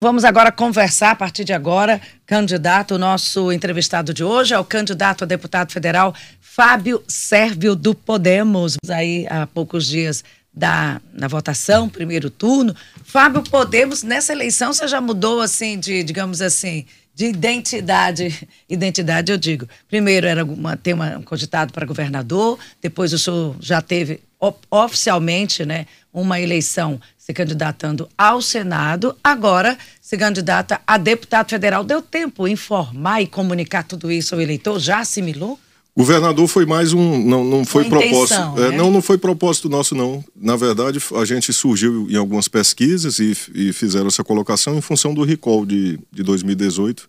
Vamos agora conversar a partir de agora, candidato, nosso entrevistado de hoje é o candidato a deputado federal Fábio Sérvio do Podemos. Aí há poucos dias da na votação, primeiro turno. Fábio Podemos, nessa eleição você já mudou assim de, digamos assim, de identidade. Identidade, eu digo. Primeiro era uma, ter uma, um cogitado para governador, depois o senhor já teve oficialmente né, uma eleição se candidatando ao Senado, agora se candidata a deputado federal. Deu tempo informar e comunicar tudo isso ao eleitor? Já assimilou? Governador foi mais um, não, não foi Uma propósito, intenção, é, né? não, não foi propósito nosso não. Na verdade, a gente surgiu em algumas pesquisas e, e fizeram essa colocação em função do recall de, de 2018.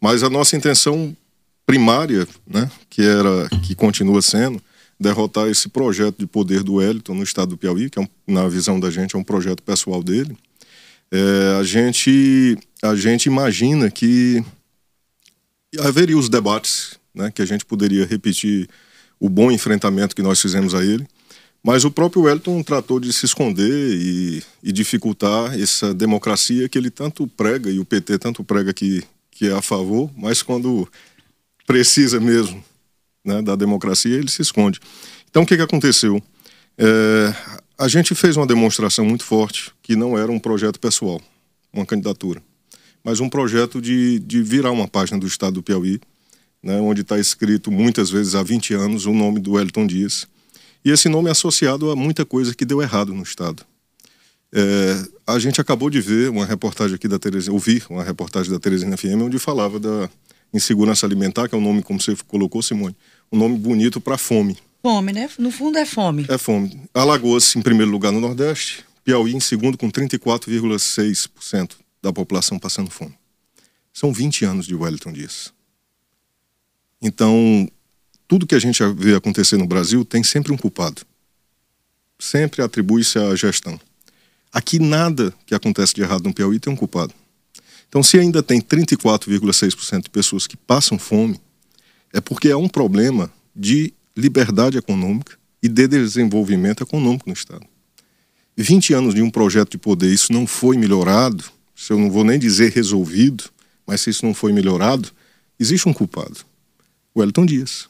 Mas a nossa intenção primária, né, que era, que continua sendo, derrotar esse projeto de poder do Wellington no estado do Piauí, que é um, na visão da gente é um projeto pessoal dele. É, a gente a gente imagina que haveria os debates, né, que a gente poderia repetir o bom enfrentamento que nós fizemos a ele, mas o próprio Wellington tratou de se esconder e, e dificultar essa democracia que ele tanto prega e o PT tanto prega que que é a favor, mas quando precisa mesmo né, da democracia, ele se esconde. Então, o que, que aconteceu? É, a gente fez uma demonstração muito forte que não era um projeto pessoal, uma candidatura, mas um projeto de, de virar uma página do Estado do Piauí, né, onde está escrito muitas vezes há 20 anos o nome do Wellington Dias. E esse nome é associado a muita coisa que deu errado no Estado. É, a gente acabou de ver uma reportagem aqui da Teresina, ouvir uma reportagem da Teresina FM, onde falava da insegurança alimentar, que é um nome, como você colocou, Simone, um nome bonito para fome. Fome, né? No fundo é fome. É fome. Alagoas, em primeiro lugar no Nordeste, Piauí em segundo, com 34,6% da população passando fome. São 20 anos de Wellington Dias. Então, tudo que a gente vê acontecer no Brasil tem sempre um culpado. Sempre atribui-se à gestão. Aqui nada que acontece de errado no Piauí tem um culpado. Então, se ainda tem 34,6% de pessoas que passam fome, é porque é um problema de liberdade econômica e de desenvolvimento econômico no Estado. 20 anos de um projeto de poder, isso não foi melhorado, se eu não vou nem dizer resolvido, mas se isso não foi melhorado, existe um culpado, o Elton Dias.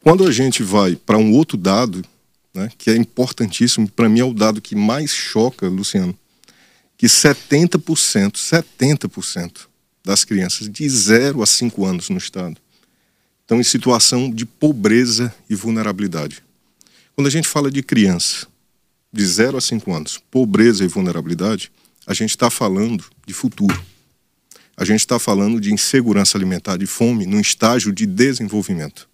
Quando a gente vai para um outro dado, né, que é importantíssimo, para mim é o dado que mais choca, Luciano, que 70%, 70% das crianças de 0 a 5 anos no estado estão em situação de pobreza e vulnerabilidade. Quando a gente fala de criança de 0 a 5 anos, pobreza e vulnerabilidade, a gente está falando de futuro. A gente está falando de insegurança alimentar, de fome, num estágio de desenvolvimento.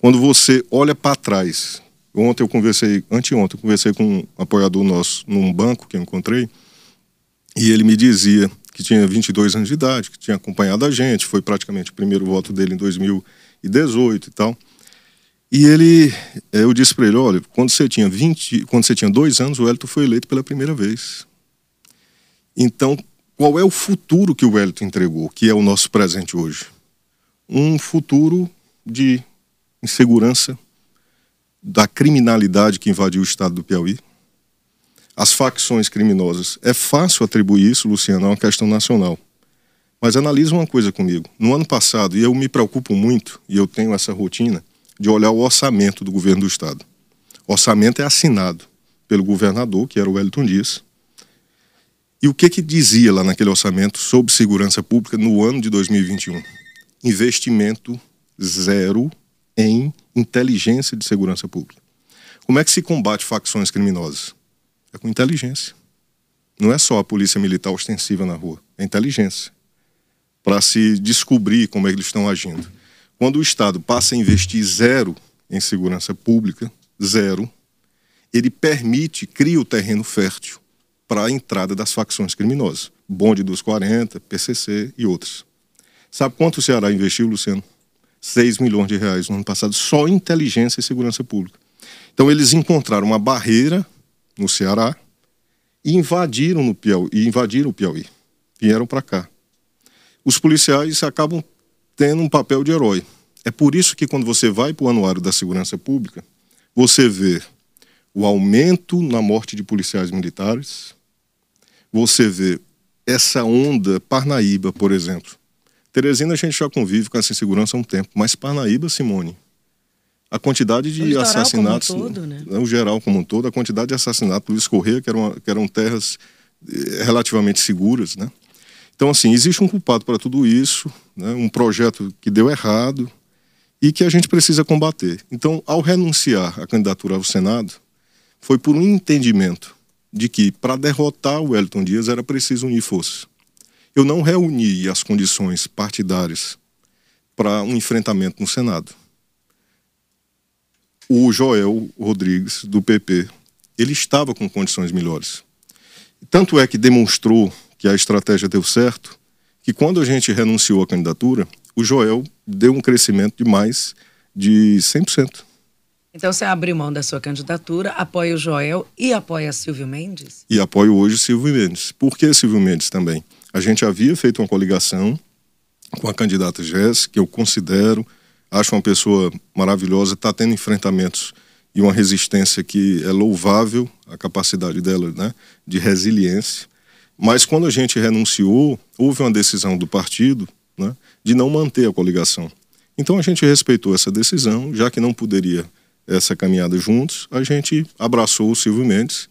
Quando você olha para trás, ontem eu conversei, anteontem eu conversei com um apoiador nosso num banco que eu encontrei, e ele me dizia que tinha 22 anos de idade, que tinha acompanhado a gente, foi praticamente o primeiro voto dele em 2018 e tal. E ele, eu disse para ele, olha, quando você tinha 20, quando você tinha dois anos, o Wellington foi eleito pela primeira vez. Então, qual é o futuro que o Wellington entregou, que é o nosso presente hoje? Um futuro de insegurança, da criminalidade que invadiu o estado do Piauí, as facções criminosas. É fácil atribuir isso, Luciano, a uma questão nacional. Mas analisa uma coisa comigo. No ano passado, e eu me preocupo muito, e eu tenho essa rotina, de olhar o orçamento do governo do Estado. O orçamento é assinado pelo governador, que era o Wellington Dias. E o que, que dizia lá naquele orçamento sobre segurança pública no ano de 2021? Investimento zero em inteligência de segurança pública. Como é que se combate facções criminosas? É com inteligência. Não é só a polícia militar ostensiva na rua, é inteligência. Para se descobrir como é que eles estão agindo. Quando o Estado passa a investir zero em segurança pública, zero, ele permite, cria o terreno fértil para a entrada das facções criminosas. Bonde dos 40, PCC e outros. Sabe quanto o Ceará investiu, Luciano? 6 milhões de reais no ano passado só em inteligência e segurança pública. Então eles encontraram uma barreira no Ceará, e invadiram no Piauí, e invadiram o Piauí. Vieram para cá. Os policiais acabam tendo um papel de herói. É por isso que quando você vai para o Anuário da Segurança Pública, você vê o aumento na morte de policiais militares, você vê essa onda Parnaíba, por exemplo. Teresina a gente já convive com essa insegurança há um tempo, mas Parnaíba, Simone, a quantidade de assassinatos, como um todo, né? o geral como um todo, a quantidade de assassinatos, Luiz Correia, que eram, que eram terras eh, relativamente seguras, né? Então, assim, existe um culpado para tudo isso, né? um projeto que deu errado e que a gente precisa combater. Então, ao renunciar à candidatura ao Senado, foi por um entendimento de que para derrotar o Wellington Dias era preciso unir forças. Eu não reuni as condições partidárias para um enfrentamento no Senado o Joel Rodrigues, do PP, ele estava com condições melhores. Tanto é que demonstrou que a estratégia deu certo, que quando a gente renunciou à candidatura, o Joel deu um crescimento de mais de 100%. Então você abriu mão da sua candidatura, apoia o Joel e apoia Silvio Mendes? E apoio hoje Silvio Mendes. Por que Silvio Mendes também? A gente havia feito uma coligação com a candidata Jéssica, que eu considero acho uma pessoa maravilhosa, está tendo enfrentamentos e uma resistência que é louvável, a capacidade dela né, de resiliência. Mas quando a gente renunciou, houve uma decisão do partido né, de não manter a coligação. Então a gente respeitou essa decisão, já que não poderia essa caminhada juntos, a gente abraçou o Silvio Mendes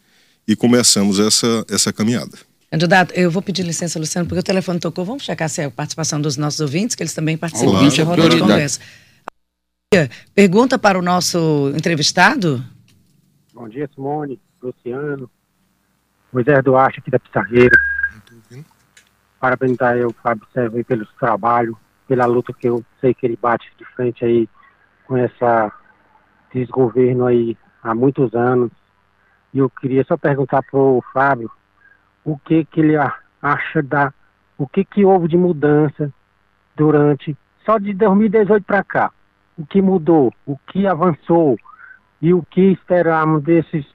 e começamos essa, essa caminhada. Candidato, eu vou pedir licença, Luciano, porque o telefone tocou. Vamos checar se é a participação dos nossos ouvintes, que eles também participam da roda de conversa. Pergunta para o nosso entrevistado. Bom dia, Simone, Luciano, Moisés Duarte aqui da Pissarreira. Parabenizar eu, Fábio Sérgio, pelo trabalho, pela luta que eu sei que ele bate de frente aí com essa desgoverno aí há muitos anos. E eu queria só perguntar para o Fábio o que que ele acha da o que que houve de mudança durante só de 2018 para cá o que mudou, o que avançou e o que esperamos desses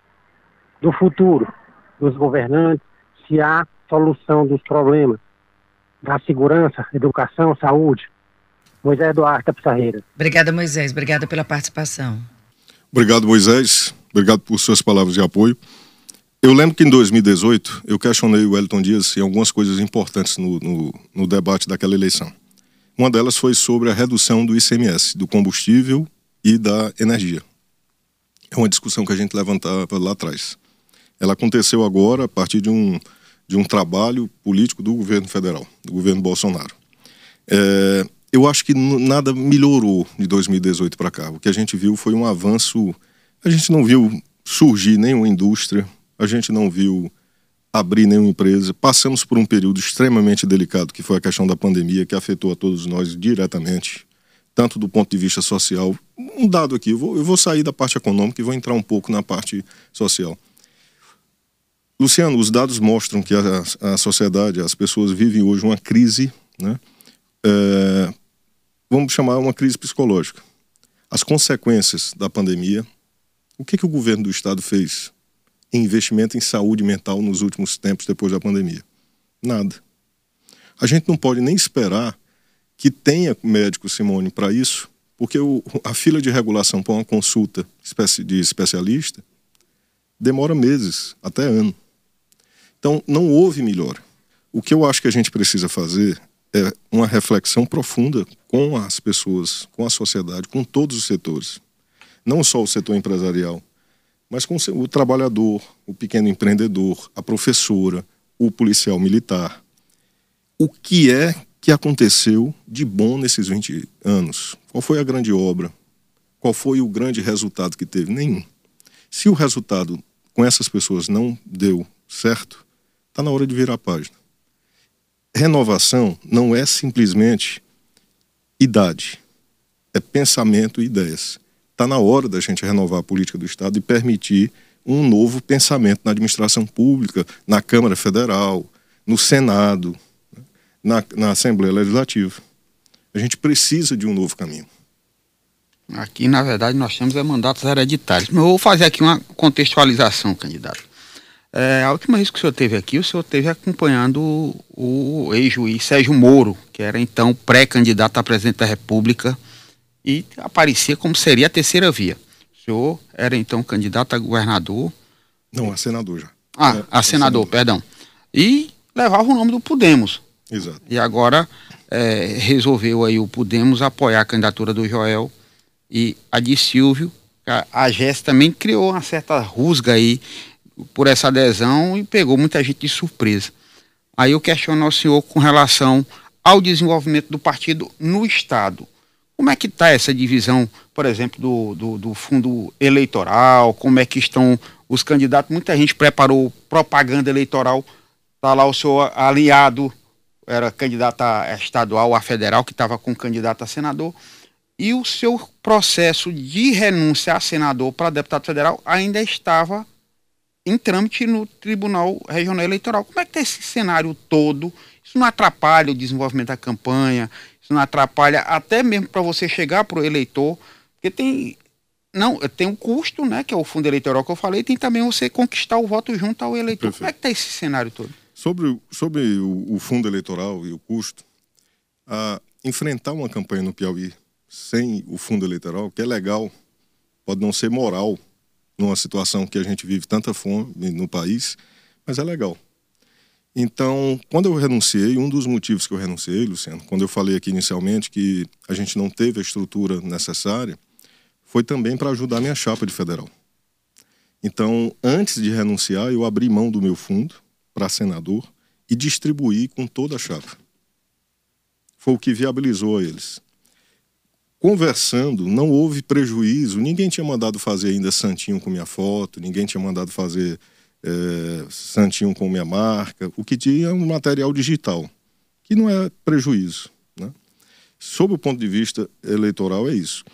do futuro dos governantes, se há solução dos problemas da segurança, educação, saúde. Moisés Duarte Pissarreira. Obrigada, Moisés. Obrigada pela participação. Obrigado, Moisés. Obrigado por suas palavras de apoio. Eu lembro que em 2018 eu questionei o Wellington Dias em algumas coisas importantes no, no, no debate daquela eleição. Uma delas foi sobre a redução do ICMS, do combustível e da energia. É uma discussão que a gente levantava lá atrás. Ela aconteceu agora a partir de um, de um trabalho político do governo federal, do governo Bolsonaro. É, eu acho que nada melhorou de 2018 para cá. O que a gente viu foi um avanço. A gente não viu surgir nenhuma indústria, a gente não viu abrir nenhuma empresa. Passamos por um período extremamente delicado, que foi a questão da pandemia, que afetou a todos nós diretamente, tanto do ponto de vista social. Um dado aqui, eu vou, eu vou sair da parte econômica e vou entrar um pouco na parte social. Luciano, os dados mostram que a, a sociedade, as pessoas vivem hoje uma crise, né? É, vamos chamar uma crise psicológica. As consequências da pandemia, o que, que o governo do estado fez em investimento em saúde mental nos últimos tempos depois da pandemia? Nada. A gente não pode nem esperar que tenha médico, Simone, para isso, porque o, a fila de regulação para uma consulta de especialista demora meses, até ano. Então, não houve melhora. O que eu acho que a gente precisa fazer é uma reflexão profunda com as pessoas, com a sociedade, com todos os setores. Não só o setor empresarial, mas com o trabalhador, o pequeno empreendedor, a professora, o policial militar. O que é que aconteceu de bom nesses 20 anos? Qual foi a grande obra? Qual foi o grande resultado que teve? Nenhum. Se o resultado com essas pessoas não deu certo, está na hora de virar a página. Renovação não é simplesmente idade, é pensamento e ideias. Está na hora da gente renovar a política do Estado e permitir um novo pensamento na administração pública, na Câmara Federal, no Senado, na, na Assembleia Legislativa. A gente precisa de um novo caminho. Aqui, na verdade, nós temos é mandatos hereditários. Eu vou fazer aqui uma contextualização, candidato. É, a última vez que o senhor esteve aqui, o senhor esteve acompanhando o, o ex-juiz Sérgio Moro, que era então pré-candidato a presidente da República e aparecia como seria a terceira via. O senhor era então candidato a governador. Não, a senador já. Ah, é, a senador, senador, perdão. E levava o nome do Podemos. Exato. E agora é, resolveu aí o Podemos apoiar a candidatura do Joel e a de Silvio. A, a GES também criou uma certa rusga aí por essa adesão e pegou muita gente de surpresa. Aí eu questiono ao senhor com relação ao desenvolvimento do partido no Estado. Como é que está essa divisão, por exemplo, do, do, do, fundo eleitoral? Como é que estão os candidatos? Muita gente preparou propaganda eleitoral. Está lá o seu aliado, era candidato a estadual, a federal, que estava com candidato a senador. E o seu processo de renúncia a senador para deputado federal ainda estava em trâmite no Tribunal Regional Eleitoral. Como é que está esse cenário todo? Isso não atrapalha o desenvolvimento da campanha? Isso não atrapalha até mesmo para você chegar para o eleitor? Porque tem não tem um custo, né, que é o fundo eleitoral que eu falei, tem também você conquistar o voto junto ao eleitor. Perfeito. Como é que está esse cenário todo? Sobre, sobre o, o, fundo eleitoral e o custo, a, enfrentar uma campanha no Piauí sem o fundo eleitoral, que é legal, pode não ser moral numa situação que a gente vive tanta fome no país, mas é legal. Então, quando eu renunciei, um dos motivos que eu renunciei, Luciano, quando eu falei aqui inicialmente que a gente não teve a estrutura necessária, foi também para ajudar minha chapa de federal. Então, antes de renunciar, eu abri mão do meu fundo para senador e distribuí com toda a chapa. Foi o que viabilizou eles conversando, não houve prejuízo. Ninguém tinha mandado fazer ainda santinho com minha foto, ninguém tinha mandado fazer é, santinho com minha marca. O que tinha é um material digital, que não é prejuízo. Né? Sob o ponto de vista eleitoral, é isso.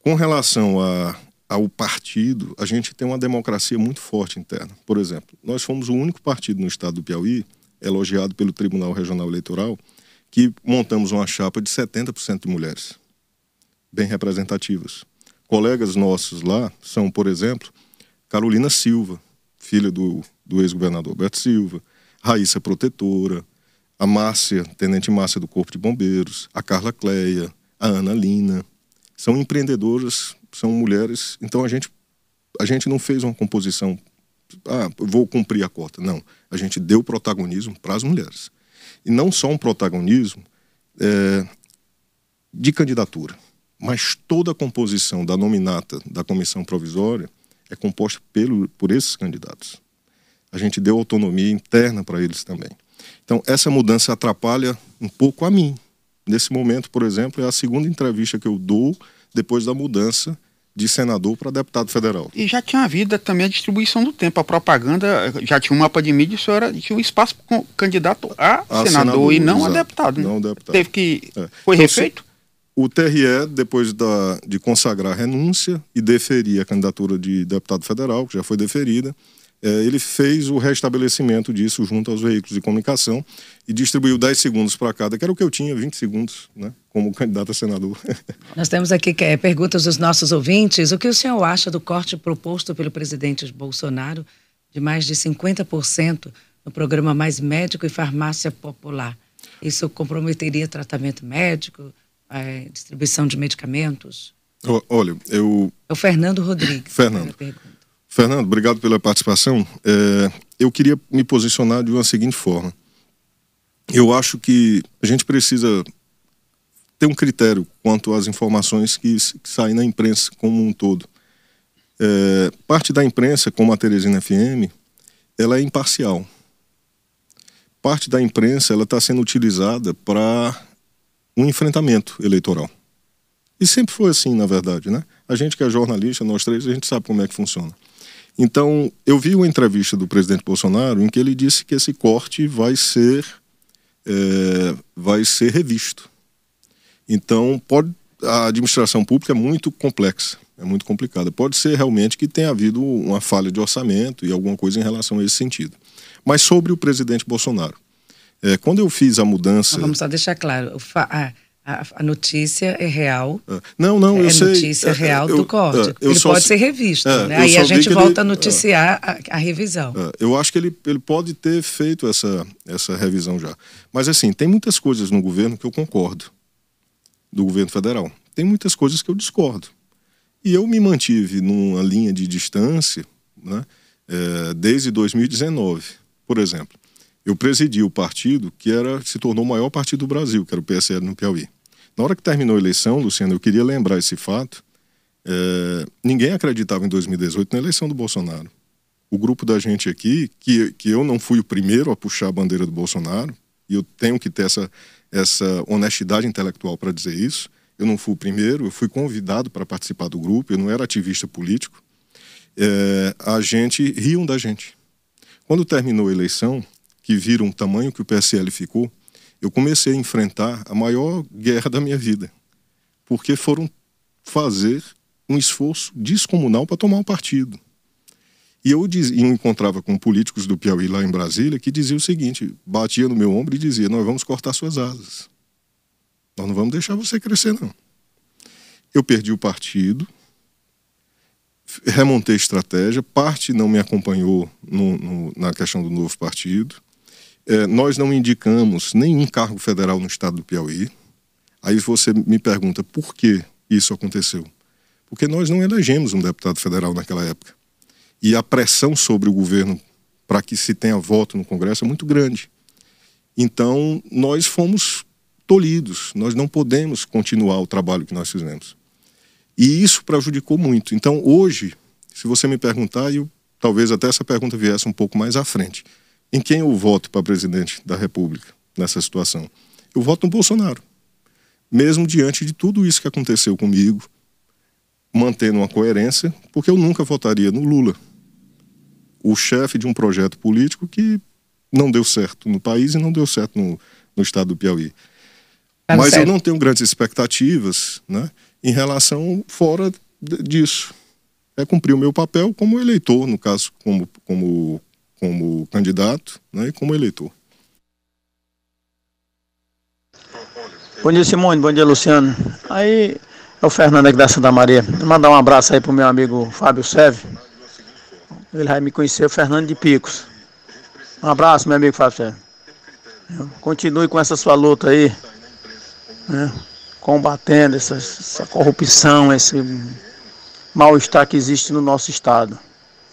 Com relação a, ao partido, a gente tem uma democracia muito forte interna. Por exemplo, nós fomos o único partido no estado do Piauí, elogiado pelo Tribunal Regional Eleitoral, que montamos uma chapa de 70% de mulheres bem representativas. Colegas nossos lá são, por exemplo, Carolina Silva, filha do, do ex-governador Beto Silva, Raíssa Protetora, a Márcia, Tenente Márcia do Corpo de Bombeiros, a Carla Cleia, a Ana Lina. São empreendedoras, são mulheres. Então a gente, a gente não fez uma composição, ah, vou cumprir a cota. Não. A gente deu protagonismo para as mulheres. E não só um protagonismo é, de candidatura mas toda a composição da nominata da comissão provisória é composta pelo, por esses candidatos. A gente deu autonomia interna para eles também. Então, essa mudança atrapalha um pouco a mim. Nesse momento, por exemplo, é a segunda entrevista que eu dou depois da mudança de senador para deputado federal. E já tinha havido também a distribuição do tempo. A propaganda já tinha um mapa de mídia, isso era, tinha um espaço com candidato a, a senador, senador, e não exato, a deputado. Né? Não deputado. Teve que. É. Foi então, refeito? O TRE, depois da, de consagrar a renúncia e deferir a candidatura de deputado federal, que já foi deferida, é, ele fez o restabelecimento disso junto aos veículos de comunicação e distribuiu 10 segundos para cada, que era o que eu tinha, 20 segundos, né, como candidato a senador. Nós temos aqui é, perguntas dos nossos ouvintes. O que o senhor acha do corte proposto pelo presidente Bolsonaro de mais de 50% no programa Mais Médico e Farmácia Popular? Isso comprometeria tratamento médico? É, distribuição de medicamentos? Olha, eu. É o Fernando Rodrigues. Fernando. Fernando, obrigado pela participação. É, eu queria me posicionar de uma seguinte forma. Eu acho que a gente precisa ter um critério quanto às informações que, que saem na imprensa como um todo. É, parte da imprensa, como a Teresina FM, ela é imparcial. Parte da imprensa ela está sendo utilizada para um enfrentamento eleitoral. E sempre foi assim, na verdade, né? A gente que é jornalista, nós três, a gente sabe como é que funciona. Então, eu vi uma entrevista do presidente Bolsonaro em que ele disse que esse corte vai ser, é, vai ser revisto. Então, pode, a administração pública é muito complexa, é muito complicada. Pode ser realmente que tenha havido uma falha de orçamento e alguma coisa em relação a esse sentido. Mas sobre o presidente Bolsonaro, é, quando eu fiz a mudança. vamos só deixar claro: a, a, a notícia é real. É. Não, não, eu é sei. notícia é, real eu, do corte. ele pode ser revisto. né? Aí a gente volta ele, a noticiar a, a, revisão. eu acho que ele, ele pode ter feito essa, essa revisão já. Mas, assim, tem muitas coisas no governo que eu concordo, do governo federal. Tem muitas coisas que eu discordo. E eu me mantive numa linha de distância né, é, desde 2019. Por exemplo, eu presidi o partido que era se tornou o maior partido do Brasil, que era o PSL no Piauí. Na hora que terminou a eleição, Luciano, eu queria lembrar esse fato. É, ninguém acreditava em 2018 na eleição do Bolsonaro. O grupo da gente aqui, que, que eu não fui o primeiro a puxar a bandeira do Bolsonaro, e eu tenho que ter essa, essa honestidade intelectual para dizer isso. Eu não fui o primeiro, eu fui convidado para participar do grupo, eu não era ativista político. É, a gente riam da gente. Quando terminou a eleição, que viram o tamanho que o PSL ficou, eu comecei a enfrentar a maior guerra da minha vida, porque foram fazer um esforço descomunal para tomar um partido. E eu, diz, eu encontrava com políticos do Piauí lá em Brasília que diziam o seguinte: batia no meu ombro e dizia, nós vamos cortar suas asas. Nós não vamos deixar você crescer, não. Eu perdi o partido, remontei estratégia, parte não me acompanhou no, no, na questão do novo partido. É, nós não indicamos nenhum cargo federal no estado do Piauí. Aí você me pergunta por que isso aconteceu? Porque nós não elegemos um deputado federal naquela época e a pressão sobre o governo para que se tenha voto no Congresso é muito grande. Então, nós fomos tolhidos, nós não podemos continuar o trabalho que nós fizemos. E isso prejudicou muito. Então, hoje, se você me perguntar, e talvez até essa pergunta viesse um pouco mais à frente, em quem eu voto para presidente da República nessa situação? Eu voto no Bolsonaro. Mesmo diante de tudo isso que aconteceu comigo, mantendo uma coerência, porque eu nunca votaria no Lula o chefe de um projeto político que não deu certo no país e não deu certo no, no estado do Piauí. Tá Mas certo. eu não tenho grandes expectativas né, em relação fora disso. É cumprir o meu papel como eleitor, no caso, como, como, como candidato né, e como eleitor. Bom dia, Simone. Bom dia, Luciano. Aí é o Fernando aqui da Santa Maria. Vou mandar um abraço aí pro meu amigo Fábio Seve ele vai me conhecer, o Fernando de Picos. Um abraço, meu amigo Fábio Continue com essa sua luta aí, né? combatendo essa, essa corrupção, esse mal-estar que existe no nosso estado.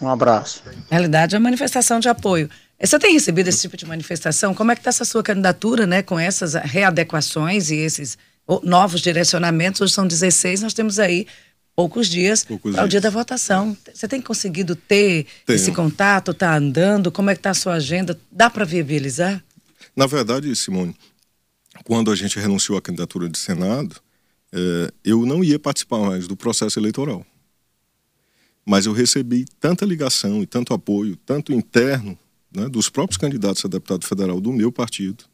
Um abraço. Na realidade, é uma manifestação de apoio. Você tem recebido esse tipo de manifestação? Como é que está essa sua candidatura, né? Com essas readequações e esses novos direcionamentos? Hoje são 16, nós temos aí poucos dias para o dia da votação. Você tem conseguido ter Tenho. esse contato? Está andando? Como é que está a sua agenda? Dá para viabilizar? Na verdade, Simone, quando a gente renunciou à candidatura de Senado, é, eu não ia participar mais do processo eleitoral. Mas eu recebi tanta ligação e tanto apoio, tanto interno, né, dos próprios candidatos a deputado federal do meu partido,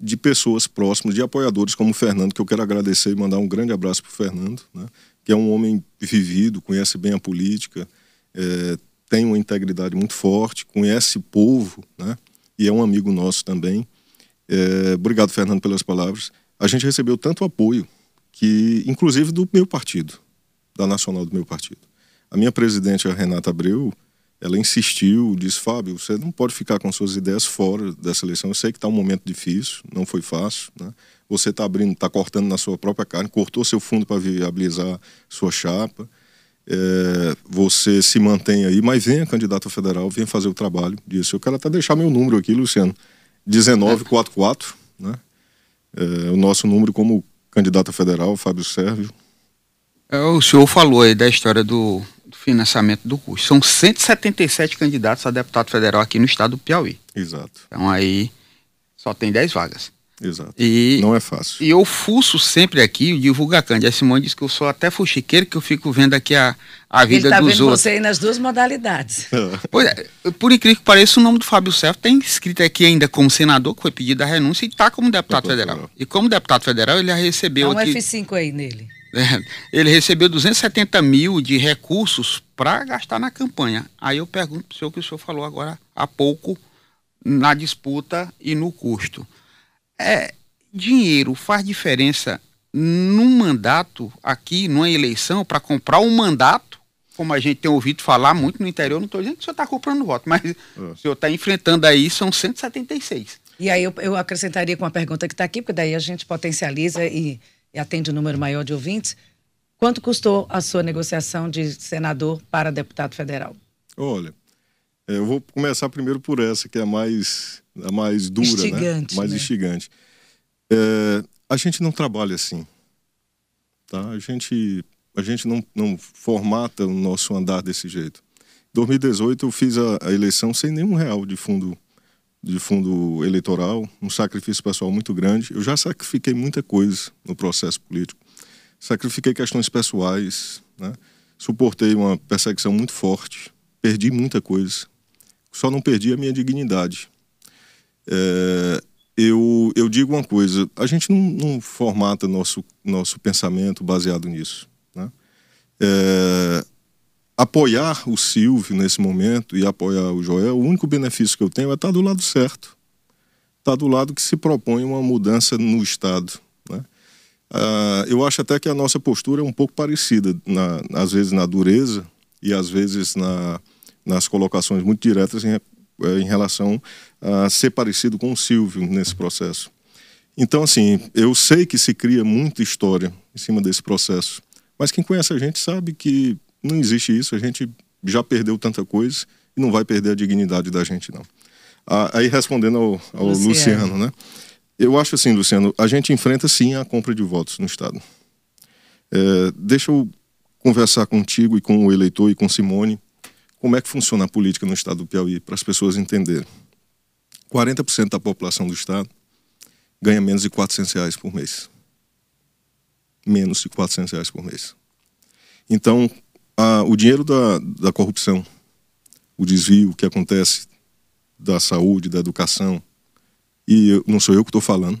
de pessoas próximas, de apoiadores como o Fernando, que eu quero agradecer e mandar um grande abraço para o Fernando, né, que é um homem vivido, conhece bem a política, é, tem uma integridade muito forte, conhece o povo, né? E é um amigo nosso também. É, obrigado, Fernando, pelas palavras. A gente recebeu tanto apoio que, inclusive, do meu partido, da nacional do meu partido. A minha presidente, a Renata Abreu, ela insistiu, disse, Fábio, você não pode ficar com suas ideias fora dessa eleição. Eu sei que está um momento difícil, não foi fácil, né? Você está abrindo, está cortando na sua própria carne, cortou seu fundo para viabilizar sua chapa. É, você se mantém aí, mas venha candidato federal, venha fazer o trabalho disso. Eu quero até deixar meu número aqui, Luciano, 1944, né? É, o nosso número como candidato federal, Fábio Sérvio. É, o senhor falou aí da história do financiamento do curso. São 177 candidatos a deputado federal aqui no estado do Piauí. Exato. Então aí só tem 10 vagas. Exato. E, não é fácil. E eu fuço sempre aqui, o divulga A Simone diz que eu sou até fuxiqueiro, que eu fico vendo aqui a, a vida Ele tá dos vendo outros. você aí nas duas modalidades. pois é, por incrível que pareça, o nome do Fábio Serra tem escrito aqui ainda como senador, que foi pedido a renúncia, e está como deputado federal. E como deputado federal, ele já recebeu. Dá um aqui, F5 aí nele. É, ele recebeu 270 mil de recursos para gastar na campanha. Aí eu pergunto para o senhor o que o senhor falou agora há pouco na disputa e no custo. É, dinheiro faz diferença num mandato aqui, numa eleição, para comprar um mandato, como a gente tem ouvido falar muito no interior, não estou dizendo que o senhor está comprando voto, mas é. o senhor está enfrentando aí, são 176. E aí eu, eu acrescentaria com a pergunta que está aqui, porque daí a gente potencializa e, e atende um número maior de ouvintes. Quanto custou a sua negociação de senador para deputado federal? Olha, eu vou começar primeiro por essa, que é a mais a mais dura, né? Instigante, mais né? instigante. É, a gente não trabalha assim. Tá? A gente, a gente não, não formata o nosso andar desse jeito. Em 2018 eu fiz a, a eleição sem nenhum real de fundo de fundo eleitoral, um sacrifício pessoal muito grande. Eu já sacrifiquei muita coisa no processo político. Sacrifiquei questões pessoais, né? suportei uma perseguição muito forte, perdi muita coisa. Só não perdi a minha dignidade. É, eu, eu digo uma coisa: a gente não, não formata nosso, nosso pensamento baseado nisso. Né? É, apoiar o Silvio nesse momento e apoiar o Joel, o único benefício que eu tenho é estar do lado certo. Estar do lado que se propõe uma mudança no Estado. Né? Ah, eu acho até que a nossa postura é um pouco parecida, na, às vezes na dureza e às vezes na, nas colocações muito diretas em, em relação a ser parecido com o Silvio nesse processo. Então, assim, eu sei que se cria muita história em cima desse processo, mas quem conhece a gente sabe que não existe isso, a gente já perdeu tanta coisa e não vai perder a dignidade da gente, não. Ah, aí respondendo ao, ao Luciano. Luciano, né? Eu acho assim, Luciano, a gente enfrenta sim a compra de votos no Estado. É, deixa eu conversar contigo e com o eleitor e com Simone como é que funciona a política no Estado do Piauí, para as pessoas entenderem. 40% da população do Estado ganha menos de 400 reais por mês. Menos de 400 reais por mês. Então, a, o dinheiro da, da corrupção, o desvio que acontece da saúde, da educação, e eu, não sou eu que estou falando,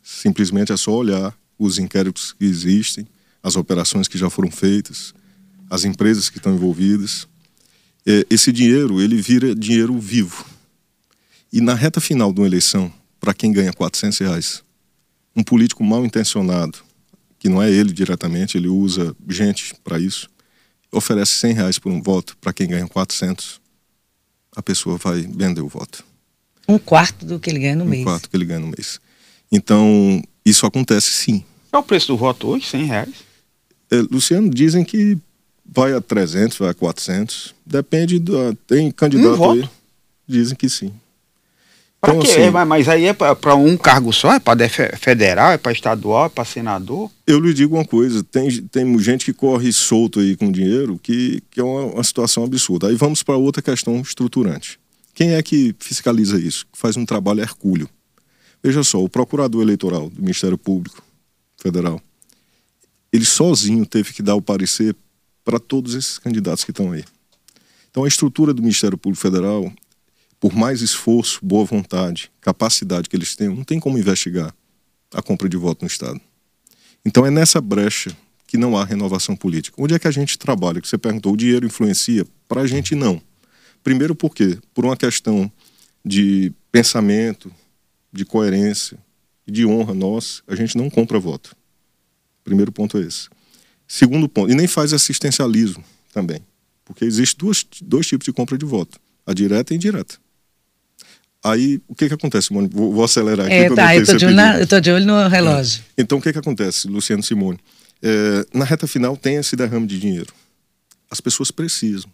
simplesmente é só olhar os inquéritos que existem, as operações que já foram feitas, as empresas que estão envolvidas. É, esse dinheiro, ele vira dinheiro vivo. E na reta final de uma eleição, para quem ganha 400 reais, um político mal intencionado, que não é ele diretamente, ele usa gente para isso, oferece 100 reais por um voto para quem ganha 400, a pessoa vai vender o voto. Um quarto do que ele ganha no um mês. Um quarto que ele ganha no mês. Então, isso acontece sim. Qual é o preço do voto hoje? 100 reais? É, Luciano, dizem que vai a 300, vai a 400. Depende do. Tem candidato um aí. Dizem que sim. Pra então, quê? Assim, mas aí é para um cargo só? É para federal, é para estadual, é para senador? Eu lhe digo uma coisa: tem, tem gente que corre solto aí com dinheiro, que, que é uma, uma situação absurda. Aí vamos para outra questão estruturante. Quem é que fiscaliza isso? Que faz um trabalho hercúleo? Veja só, o procurador eleitoral do Ministério Público Federal, ele sozinho teve que dar o parecer para todos esses candidatos que estão aí. Então, a estrutura do Ministério Público Federal por mais esforço, boa vontade, capacidade que eles tenham, não tem como investigar a compra de voto no Estado. Então é nessa brecha que não há renovação política. Onde é que a gente trabalha? Que você perguntou, o dinheiro influencia? Para a gente não. Primeiro por quê? Por uma questão de pensamento, de coerência e de honra nossa, a gente não compra voto. Primeiro ponto é esse. Segundo ponto, e nem faz assistencialismo também, porque existe duas, dois tipos de compra de voto, a direta e a indireta. Aí, o que que acontece, Simone? Vou, vou acelerar aqui. É, tá, eu estou de, olho de olho no relógio. É. Então, o que que acontece, Luciano Simone? É, na reta final tem esse derrame de dinheiro. As pessoas precisam.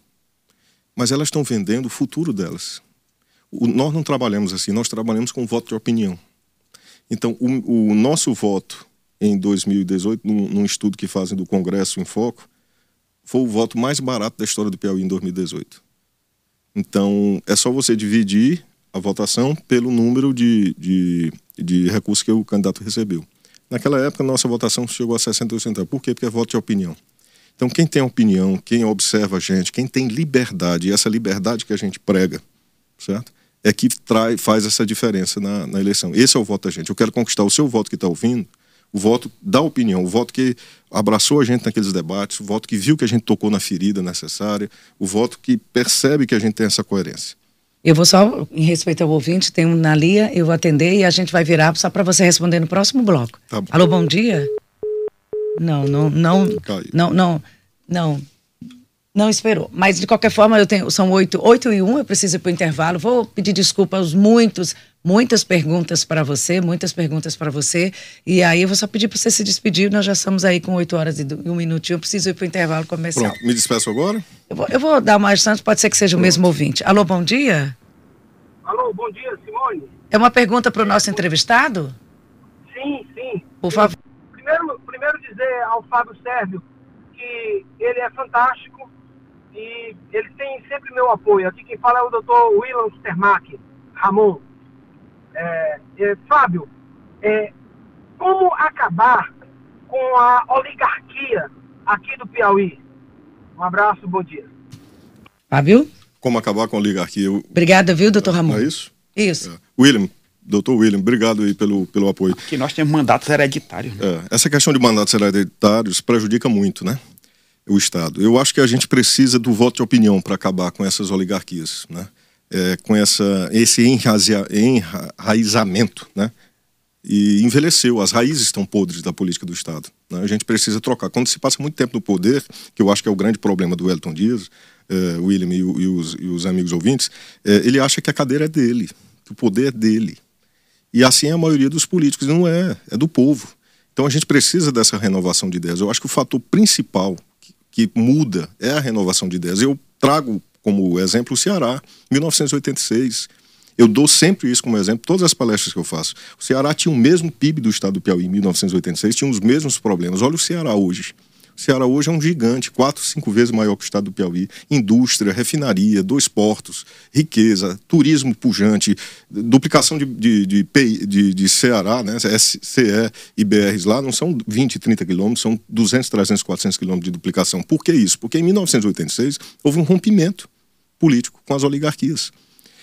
Mas elas estão vendendo o futuro delas. O, nós não trabalhamos assim, nós trabalhamos com voto de opinião. Então, o, o nosso voto em 2018, num, num estudo que fazem do Congresso em Foco, foi o voto mais barato da história do Piauí em 2018. Então, é só você dividir a votação pelo número de, de, de recursos que o candidato recebeu. Naquela época, nossa votação chegou a 60%. Por quê? Porque é voto de opinião. Então, quem tem opinião, quem observa a gente, quem tem liberdade, e essa liberdade que a gente prega, certo? É que traz, faz essa diferença na, na eleição. Esse é o voto da gente. Eu quero conquistar o seu voto que está ouvindo, o voto da opinião, o voto que abraçou a gente naqueles debates, o voto que viu que a gente tocou na ferida necessária, o voto que percebe que a gente tem essa coerência. Eu vou só, em respeito ao ouvinte, tem um na linha, eu vou atender e a gente vai virar só para você responder no próximo bloco. Tá bom. Alô, bom dia? Não, não, não, não, não, não, não esperou. Mas, de qualquer forma, eu tenho, são oito, oito e um, eu preciso ir para o intervalo. Vou pedir desculpa aos muitos, muitas perguntas para você, muitas perguntas para você. E aí eu vou só pedir para você se despedir. Nós já estamos aí com oito horas e um minutinho. Eu preciso ir para o intervalo comercial. Pronto, me despeço agora? Eu vou, eu vou dar uma chance, pode ser que seja o Pronto. mesmo ouvinte. Alô, bom dia? Alô, bom dia, Simone. É uma pergunta para o nosso entrevistado? Sim, sim. Por favor. Primeiro, primeiro dizer ao Fábio Sérvio que ele é fantástico e ele tem sempre meu apoio. Aqui quem fala é o doutor William Stermack, Ramon. É, é, Fábio, é, como acabar com a oligarquia aqui do Piauí? Um abraço, bom dia. Fábio? Como acabar com a oligarquia? Eu... Obrigada, viu, doutor Ramon? Não é isso? Isso. É. William, doutor William, obrigado aí pelo, pelo apoio. Que nós temos mandatos hereditários. Né? É, essa questão de mandatos hereditários prejudica muito, né? O Estado. Eu acho que a gente precisa do voto de opinião para acabar com essas oligarquias, né? É, com essa, esse enraizamento, né? E envelheceu, as raízes estão podres da política do Estado. Né? A gente precisa trocar. Quando se passa muito tempo no poder, que eu acho que é o grande problema do Elton Dias, é, William e, e, os, e, os, amigos ouvintes, é, ele acha que a cadeira é dele, que o poder é dele. E assim é a maioria dos políticos, não é, é do povo. Então a gente precisa dessa renovação de ideias. Eu acho que o fator principal que, que muda é a renovação de ideias. Eu trago como exemplo o Ceará, 1986. Eu dou sempre isso como exemplo, todas as palestras que eu faço. O Ceará tinha o mesmo PIB do estado do Piauí em 1986, tinha os mesmos problemas. Olha o Ceará hoje. Ceará hoje é um gigante, quatro, cinco vezes maior que o estado do Piauí. Indústria, refinaria, dois portos, riqueza, turismo pujante, duplicação de, de, de, de, de Ceará, né? SCE e BRs lá não são 20, 30 quilômetros, são 200, 300, 400 quilômetros de duplicação. Por que isso? Porque em 1986 houve um rompimento político com as oligarquias.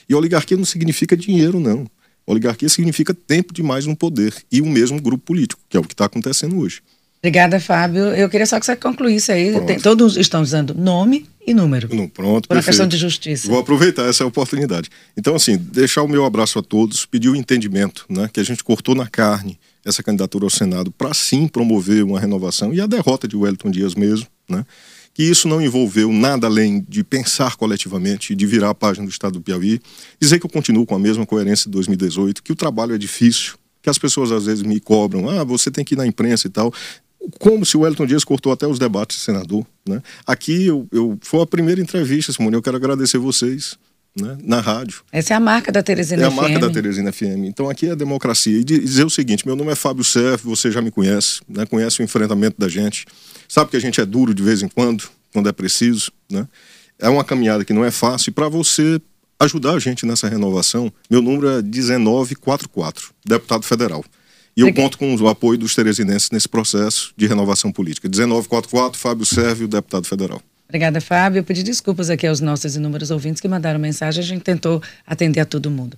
E oligarquia não significa dinheiro, não. Oligarquia significa tempo demais no poder e o mesmo grupo político, que é o que está acontecendo hoje. Obrigada, Fábio. Eu queria só que você concluísse aí. Tem, todos estão usando nome e número. No, pronto, Por uma questão de justiça. Vou aproveitar essa oportunidade. Então, assim, deixar o meu abraço a todos, pedir o entendimento, né, que a gente cortou na carne essa candidatura ao Senado para sim promover uma renovação e a derrota de Wellington Dias mesmo, né, que isso não envolveu nada além de pensar coletivamente, de virar a página do Estado do Piauí, dizer que eu continuo com a mesma coerência de 2018, que o trabalho é difícil, que as pessoas às vezes me cobram, ah, você tem que ir na imprensa e tal como se o Wellington Dias cortou até os debates de senador. Né? Aqui eu, eu, foi a primeira entrevista, Simone, eu quero agradecer vocês. Né, na rádio. Essa é a marca da Teresina FM. É a marca da Teresina FM. Então aqui é a democracia. E dizer o seguinte: meu nome é Fábio Serf, você já me conhece, né, conhece o enfrentamento da gente, sabe que a gente é duro de vez em quando, quando é preciso. Né? É uma caminhada que não é fácil. E para você ajudar a gente nessa renovação, meu número é 1944, deputado federal. E eu conto com o apoio dos teresinenses nesse processo de renovação política. 1944, Fábio Sérvio, deputado federal. Obrigada, Fábio. Eu pedi desculpas aqui aos nossos inúmeros ouvintes que mandaram mensagem. A gente tentou atender a todo mundo.